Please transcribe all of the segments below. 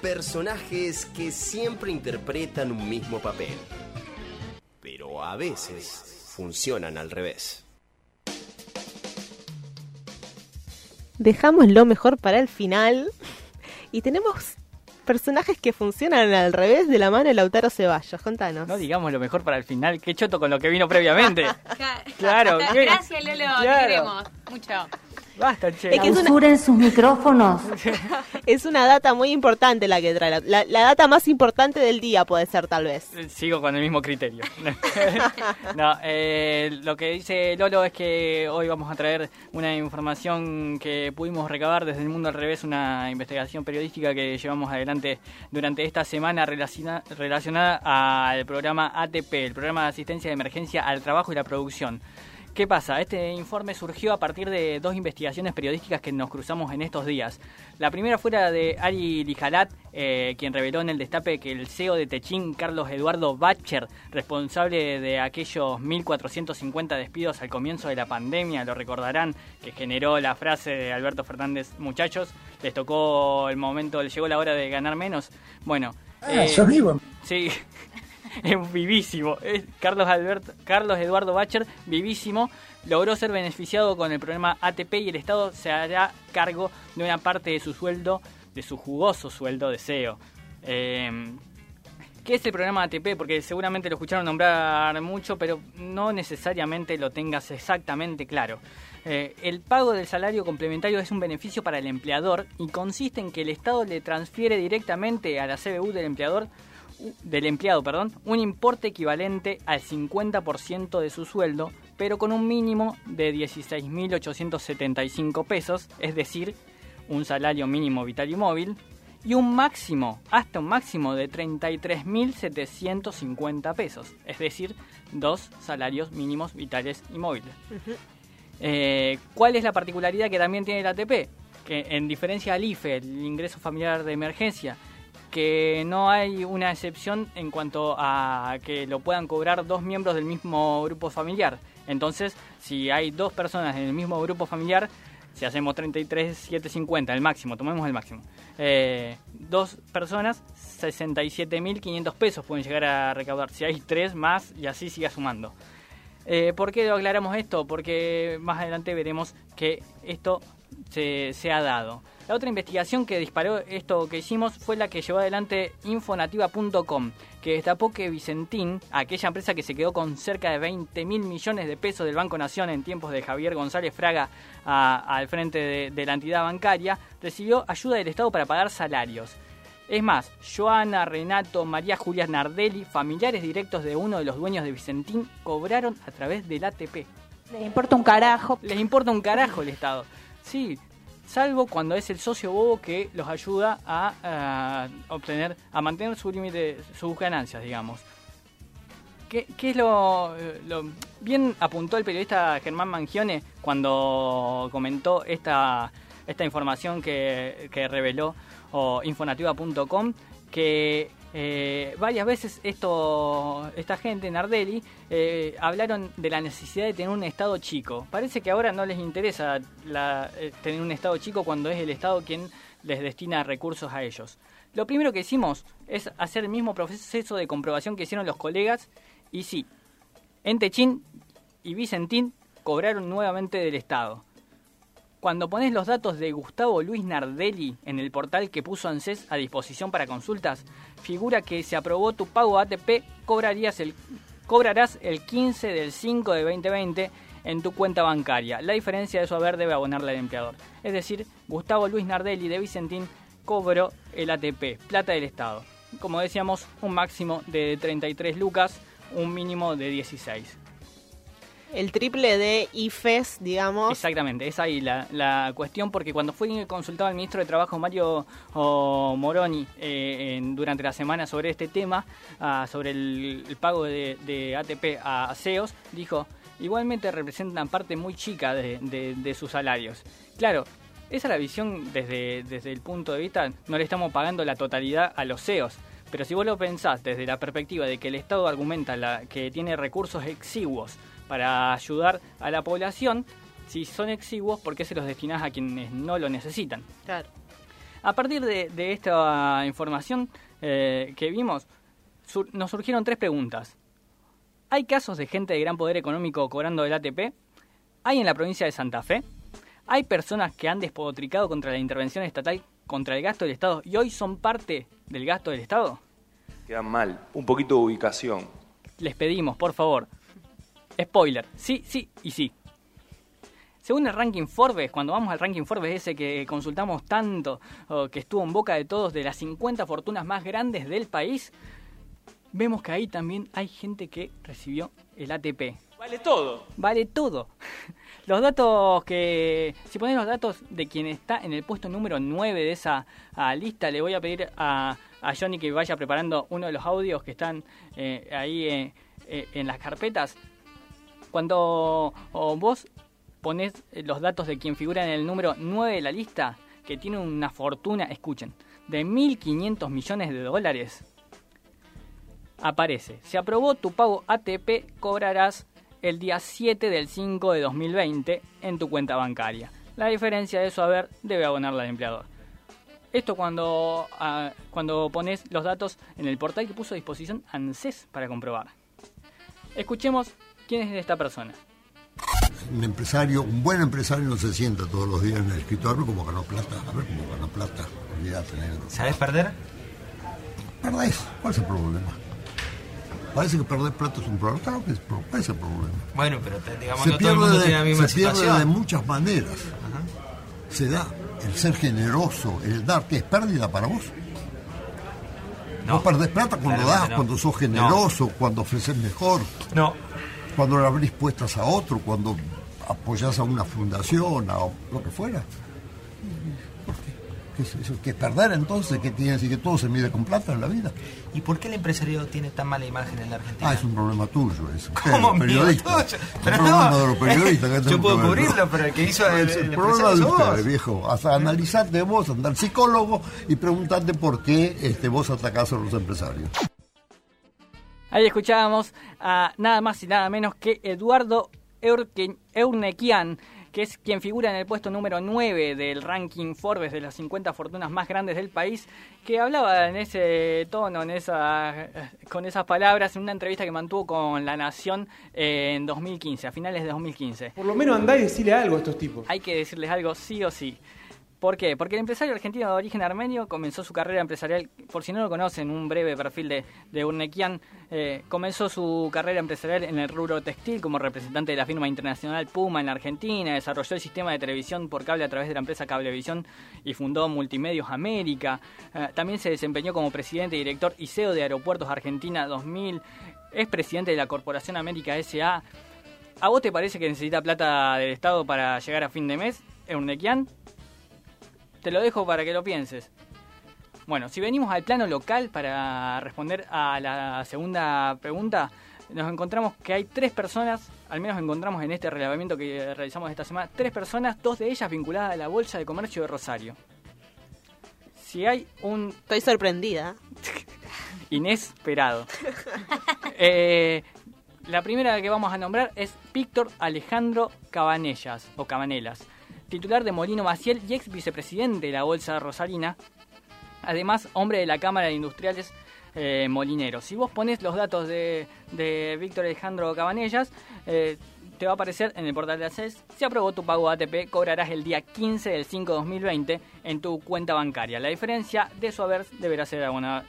personajes que siempre interpretan un mismo papel, pero a veces funcionan al revés. Dejamos lo mejor para el final y tenemos personajes que funcionan al revés de la mano de Lautaro Ceballos. Contanos. No digamos lo mejor para el final. Qué choto con lo que vino previamente. claro. Gracias, Lolo. Te queremos mucho. Basta, che. Es que es sus micrófonos. es una data muy importante la que trae. La, data más importante del día puede ser, tal vez. Eh, sigo con el mismo criterio. no, eh, lo que dice Lolo es que hoy vamos a traer una información que pudimos recabar desde el mundo al revés, una investigación periodística que llevamos adelante durante esta semana relacionada al programa ATP, el programa de asistencia de emergencia al trabajo y la producción. ¿Qué pasa? Este informe surgió a partir de dos investigaciones periodísticas que nos cruzamos en estos días. La primera fue la de Ari Lijalat, eh, quien reveló en el destape que el CEO de Techín, Carlos Eduardo Bacher, responsable de aquellos 1.450 despidos al comienzo de la pandemia, lo recordarán, que generó la frase de Alberto Fernández, muchachos, les tocó el momento, les llegó la hora de ganar menos. Bueno. Ah, eh, vivo. Sí, es vivísimo. Carlos, Alberto, Carlos Eduardo Bacher, vivísimo, logró ser beneficiado con el programa ATP y el Estado se hará cargo de una parte de su sueldo, de su jugoso sueldo de CEO. Eh, ¿Qué es el programa ATP? Porque seguramente lo escucharon nombrar mucho, pero no necesariamente lo tengas exactamente claro. Eh, el pago del salario complementario es un beneficio para el empleador y consiste en que el Estado le transfiere directamente a la CBU del empleador del empleado, perdón, un importe equivalente al 50% de su sueldo, pero con un mínimo de 16.875 pesos, es decir, un salario mínimo vital y móvil, y un máximo, hasta un máximo de 33.750 pesos, es decir, dos salarios mínimos vitales y móviles. Eh, ¿Cuál es la particularidad que también tiene el ATP? Que en diferencia al IFE, el ingreso familiar de emergencia, que no hay una excepción en cuanto a que lo puedan cobrar dos miembros del mismo grupo familiar. Entonces, si hay dos personas en el mismo grupo familiar, si hacemos 33,750, el máximo, tomemos el máximo, eh, dos personas, 67.500 pesos pueden llegar a recaudar. Si hay tres más, y así siga sumando. Eh, ¿Por qué lo aclaramos esto? Porque más adelante veremos que esto se, se ha dado. La otra investigación que disparó esto que hicimos fue la que llevó adelante infonativa.com, que destapó que Vicentín, aquella empresa que se quedó con cerca de 20 mil millones de pesos del Banco Nación en tiempos de Javier González Fraga al frente de, la entidad bancaria, recibió ayuda del Estado para pagar salarios. Es más, Joana, Renato, María Julia Nardelli, familiares directos de uno de los dueños de Vicentín, cobraron a través del ATP. Les importa un carajo. Les importa un carajo el Estado. Sí, salvo cuando es el socio bobo que los ayuda a, obtener, a mantener su límite, sus ganancias, digamos. ¿Qué, es lo, Bien apuntó el periodista Germán Mangione cuando comentó esta, esta información que, que reveló o infonativa.com, que eh, varias veces esto, esta gente, Nardelli, eh, hablaron de la necesidad de tener un Estado chico. Parece que ahora no les interesa eh, tener un Estado chico cuando es el Estado quien les destina recursos a ellos. Lo primero que hicimos es hacer el mismo proceso de comprobación que hicieron los colegas y sí, en Techín y Vicentín cobraron nuevamente del Estado. Cuando pones los datos de Gustavo Luis Nardelli en el portal que puso ANSES a disposición para consultas, figura que se aprobó tu pago ATP, cobrarías el, cobrarás el 15 del 5 de 2020 en tu cuenta bancaria. La diferencia de su haber debe abonarle al empleador. Es decir, Gustavo Luis Nardelli de Vicentín cobró el ATP, plata del Estado. Como decíamos, un máximo de 33 lucas, un mínimo de 16 el triple de IFES, digamos. Exactamente, es ahí la, cuestión, porque cuando fue consultado el ministro de Trabajo, Mario Moroni, eh, durante la semana sobre este tema, ah, sobre el, pago de, ATP a CEOs, dijo, igualmente representan parte muy chica de, sus salarios. Claro, esa es la visión desde, desde el punto de vista, no le estamos pagando la totalidad a los CEOs. Pero si vos lo pensás desde la perspectiva de que el Estado argumenta la, que tiene recursos exiguos para ayudar a la población, si son exiguos, ¿por qué se los destinás a quienes no lo necesitan? Claro. A partir de, esta información eh, que vimos, nos surgieron tres preguntas. ¿Hay casos de gente de gran poder económico cobrando el ATP? ¿Hay en la provincia de Santa Fe? ¿Hay personas que han despotricado contra la intervención estatal, contra el gasto del Estado y hoy son parte del gasto del Estado? Quedan mal. Un poquito de ubicación. Les pedimos, por favor. Spoiler. Sí, sí y sí. Según el ranking Forbes, cuando vamos al ranking Forbes ese que consultamos tanto, que estuvo en boca de todos, de las 50 fortunas más grandes del país, vemos que ahí también hay gente que recibió el ATP. Vale todo. Vale todo. Los datos que... Si ponen los datos de quien está en el puesto número 9 de esa lista, le voy a pedir a, Johnny que vaya preparando uno de los audios que están eh, ahí eh, eh, en las carpetas. Cuando vos pones los datos de quien figura en el número 9 de la lista, que tiene una fortuna, escuchen, de 1.500 millones de dólares, aparece. Se aprobó tu pago ATP, cobrarás el día 7 del 5 de 2020 en tu cuenta bancaria. La diferencia de eso, a ver, debe abonarla al empleador. Esto cuando, ah, cuando pones los datos en el portal que puso a disposición ANSES para comprobar. Escuchemos quién es esta persona. Un empresario, un buen empresario no se sienta todos los días en el escritorio como ganó plata. A ver cómo ganó plata. ¿Sabes perder? Perdés. ¿Cuál es el problema? Parece que perder plata es un problema. Claro que es, ¿cuál es el problema? Bueno, pero digamos, se no todo el mundo tiene la misma se pierde de muchas maneras. Se da el ser generoso, el dar, que es pérdida para vos. No, vos perdés plata cuando das, cuando sos generoso, cuando ofreces mejor. No. Cuando le abrís puestas a otro, cuando apoyás a una fundación, a lo que fuera. ¿Qué es perder entonces? ¿Qué tiene que todo se mide con plata en la vida? ¿Y por qué el empresario tiene tan mala imagen en la Argentina? Ah, es un problema tuyo eso. ¿Cómo periodista? Pero no, problema de los periodistas. yo puedo cubrirlo, pero el que hizo el, el, problema de ustedes, viejo. Hasta analizarte vos, andar psicólogo y preguntarte por qué este, vos atacás a los empresarios. Ahí escuchábamos a nada más y nada menos que Eduardo Eurnequian, que es quien figura en el puesto número 9 del ranking Forbes de las 50 fortunas más grandes del país, que hablaba en ese tono, en esa, con esas palabras, en una entrevista que mantuvo con La Nación en 2015, a finales de 2015. Por lo menos andá y decirle algo a estos tipos. Hay que decirles algo sí o sí. ¿Por qué? Porque el empresario argentino de origen armenio comenzó su carrera empresarial, por si no lo conocen, un breve perfil de, de Urnequian, eh, comenzó su carrera empresarial en el rubro textil como representante de la firma internacional Puma en la Argentina, desarrolló el sistema de televisión por cable a través de la empresa Cablevisión y fundó Multimedios América. Eh, también se desempeñó como presidente y director y CEO de Aeropuertos Argentina 2000, es presidente de la Corporación América SA. ¿A vos te parece que necesita plata del Estado para llegar a fin de mes, Urnequian? Te lo dejo para que lo pienses. Bueno, si venimos al plano local para responder a la segunda pregunta, nos encontramos que hay tres personas, al menos encontramos en este relevamiento que realizamos esta semana, tres personas, dos de ellas vinculadas a la Bolsa de Comercio de Rosario. Si hay un... Estoy sorprendida. Inesperado. Eh, la primera que vamos a nombrar es Víctor Alejandro Cabanellas, o Cabanelas titular de Molino Maciel y ex vicepresidente de la Bolsa Rosarina, además hombre de la Cámara de Industriales eh, Molineros. Si vos pones los datos de, Víctor Alejandro Cabanellas, eh, te va a aparecer en el portal de ACES. Si aprobó tu pago ATP, cobrarás el día 15 del 5 de 2020 en tu cuenta bancaria. La diferencia de su haber deberá ser abonada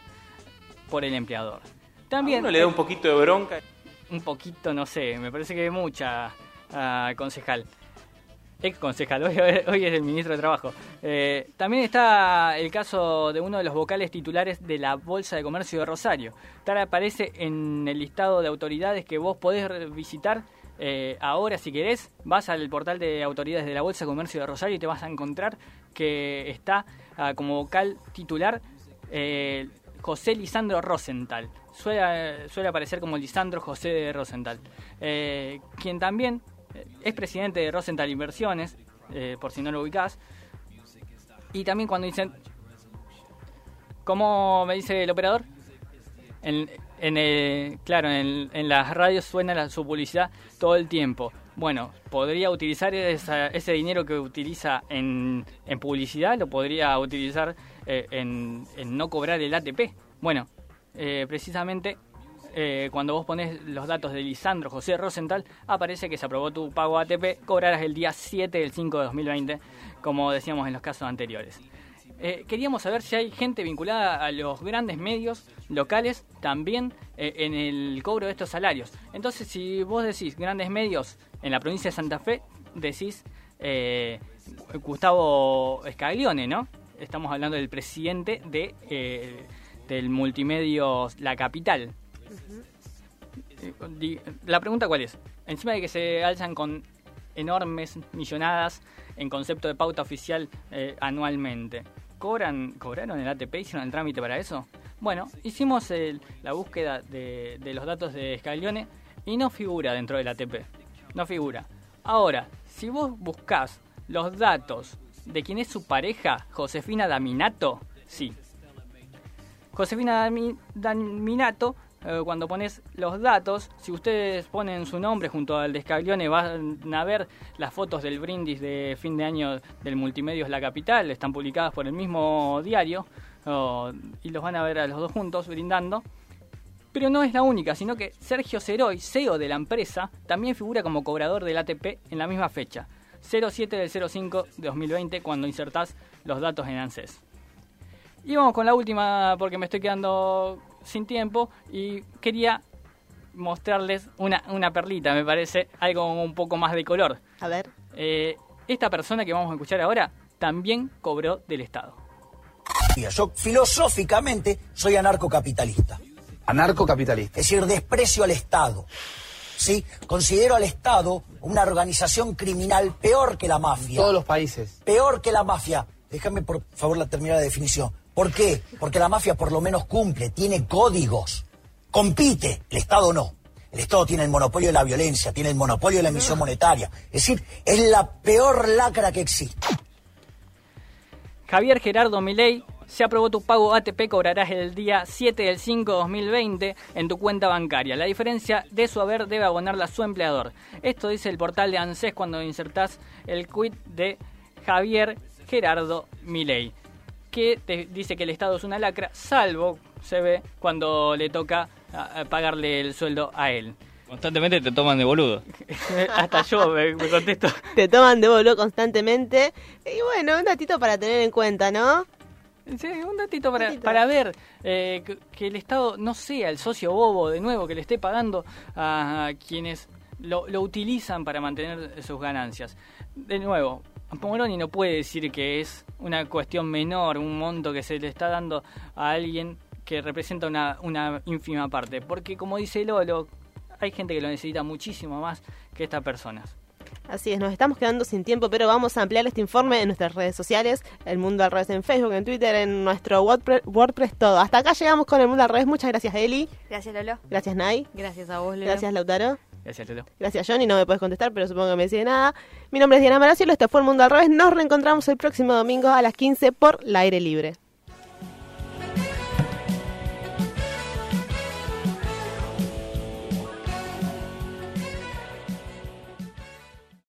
por el empleador. También, ¿A le da un poquito de bronca? Un poquito, no sé, me parece que mucha, uh, concejal ex concejal, hoy, es el ministro de Trabajo. Eh, también está el caso de uno de los vocales titulares de la Bolsa de Comercio de Rosario. Tal aparece en el listado de autoridades que vos podés visitar eh, ahora si querés. Vas al portal de autoridades de la Bolsa de Comercio de Rosario y te vas a encontrar que está ah, como vocal titular eh, José Lisandro Rosenthal. Suele, suele aparecer como Lisandro José de Rosenthal. quien también es presidente de Rosenthal Inversiones, eh, por si no lo ubicás. Y también cuando dicen, ¿cómo me dice el operador? En, el, claro, en, las radios suena su publicidad todo el tiempo. bueno, podría utilizar ese dinero que utiliza en, publicidad, lo podría utilizar eh, en, no cobrar el ATP. Bueno, eh, precisamente eh, cuando vos pones los datos de Lisandro José Rosenthal, aparece que se aprobó tu pago ATP, cobrarás el día 7 del 5 de 2020, como decíamos en los casos anteriores. Eh, queríamos saber si hay gente vinculada a los grandes medios locales también eh, en el cobro de estos salarios. Entonces, si vos decís grandes medios en la provincia de Santa Fe, decís Gustavo Scaglione, ¿no? Estamos hablando del presidente de, del multimedio La Capital. La pregunta cuál es, encima de que se alzan con enormes millonadas en concepto de pauta oficial anualmente, cobran, cobraron el ATP, hicieron el trámite para eso. Bueno, hicimos la búsqueda de, los datos de Scaglione y no figura dentro del ATP. No figura. Ahora, si vos buscás los datos de quién es su pareja, Josefina Daminato, sí. Josefina Daminato eh, cuando pones los datos, si ustedes ponen su nombre junto al de van a ver las fotos del brindis de fin de año del Multimedios La Capital, están publicadas por el mismo diario y los van a ver a los dos juntos brindando. Pero no es la única, sino que Sergio Ceroy, CEO de la empresa, también figura como cobrador del ATP en la misma fecha, 07 del 05 de 2020, cuando insertás los datos en ANSES. Y vamos con la última porque me estoy quedando sin tiempo y quería mostrarles una, una perlita, me parece, algo un poco más de color. A ver. Eh, esta persona que vamos a escuchar ahora también cobró del Estado. Yo filosóficamente soy anarcocapitalista. Anarcocapitalista. Es decir, desprecio al Estado. ¿sí? Considero al Estado una organización criminal peor que la mafia. todos los países. Peor que la mafia. Déjame por favor la terminar la definición. ¿Por qué? Porque la mafia por lo menos cumple, tiene códigos, compite, el Estado no. El Estado tiene el monopolio de la violencia, tiene el monopolio de la emisión monetaria. Es decir, es la peor lacra que existe. Javier Gerardo Milei, se aprobó tu pago ATP, cobrarás el día 7 del 5 de 2020 en tu cuenta bancaria. La diferencia de su haber debe abonarla su empleador. Esto dice el portal de ANSES cuando insertás el quit de Javier Gerardo Milei que te dice que el Estado es una lacra, salvo se ve cuando le toca pagarle el sueldo a él. Constantemente te toman de boludo. Hasta yo me, contesto. Te toman de boludo constantemente. Y bueno, un datito para tener en cuenta, ¿no? Sí, un datito para, para ver eh, que, el Estado no sea el socio bobo de nuevo que le esté pagando a, quienes lo, lo, utilizan para mantener sus ganancias. De nuevo, Pomoroni no puede decir que es una cuestión menor, un monto que se le está dando a alguien que representa una, una ínfima parte. Porque como dice Lolo, hay gente que lo necesita muchísimo más que estas personas. Así es, nos estamos quedando sin tiempo, pero vamos a ampliar este informe en nuestras redes sociales, El Mundo al Revés en Facebook, en Twitter, en nuestro WordPress, todo. Hasta acá llegamos con El Mundo al Revés. Muchas gracias, Eli. Gracias, Lolo. Gracias, Nay. Gracias a vos, Lolo. Gracias, Lautaro. Gracias, Johnny. No me puedes contestar, pero supongo que me decide nada. Mi nombre es Diana Maracielo, este fue El Mundo al Revés. Nos reencontramos el próximo domingo a las 15 por la aire libre.